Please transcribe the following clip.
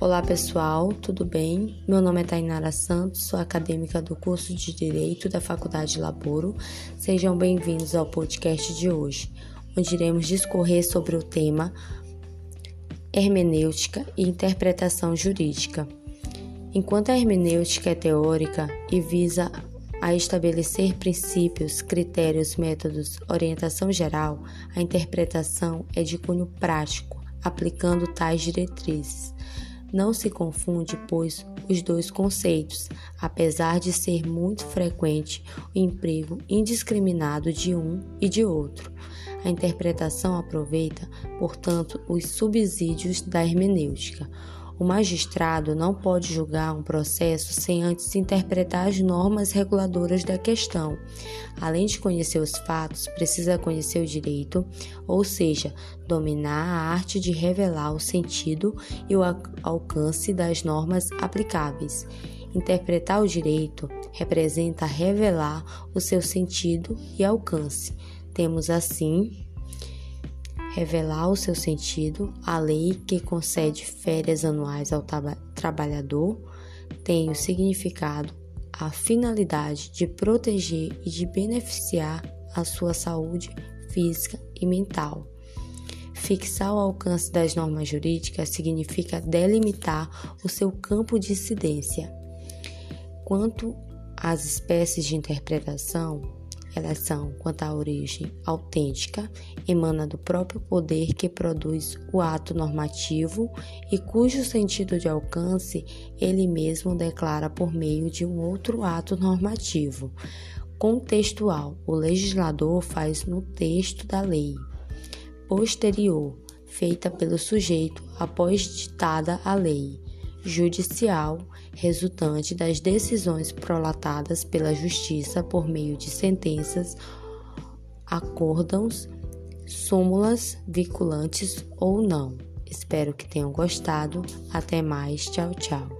Olá pessoal, tudo bem? Meu nome é Tainara Santos, sou acadêmica do curso de Direito da Faculdade Laboro. Sejam bem-vindos ao podcast de hoje, onde iremos discorrer sobre o tema hermenêutica e interpretação jurídica. Enquanto a hermenêutica é teórica e visa a estabelecer princípios, critérios, métodos, orientação geral, a interpretação é de cunho prático, aplicando tais diretrizes. Não se confunde, pois, os dois conceitos, apesar de ser muito frequente o emprego indiscriminado de um e de outro. A interpretação aproveita, portanto, os subsídios da hermenêutica. O magistrado não pode julgar um processo sem antes interpretar as normas reguladoras da questão. Além de conhecer os fatos, precisa conhecer o direito, ou seja, dominar a arte de revelar o sentido e o alcance das normas aplicáveis. Interpretar o direito representa revelar o seu sentido e alcance. Temos assim revelar o seu sentido, a lei que concede férias anuais ao trabalhador tem o significado, a finalidade de proteger e de beneficiar a sua saúde física e mental. Fixar o alcance das normas jurídicas significa delimitar o seu campo de incidência. Quanto às espécies de interpretação, elas são, quanto à origem autêntica, emana do próprio poder que produz o ato normativo e cujo sentido de alcance ele mesmo declara por meio de um outro ato normativo. Contextual, o legislador faz no texto da lei. Posterior, feita pelo sujeito após ditada a lei judicial resultante das decisões prolatadas pela Justiça por meio de sentenças, acórdãos, súmulas vinculantes ou não. Espero que tenham gostado. Até mais. Tchau, tchau.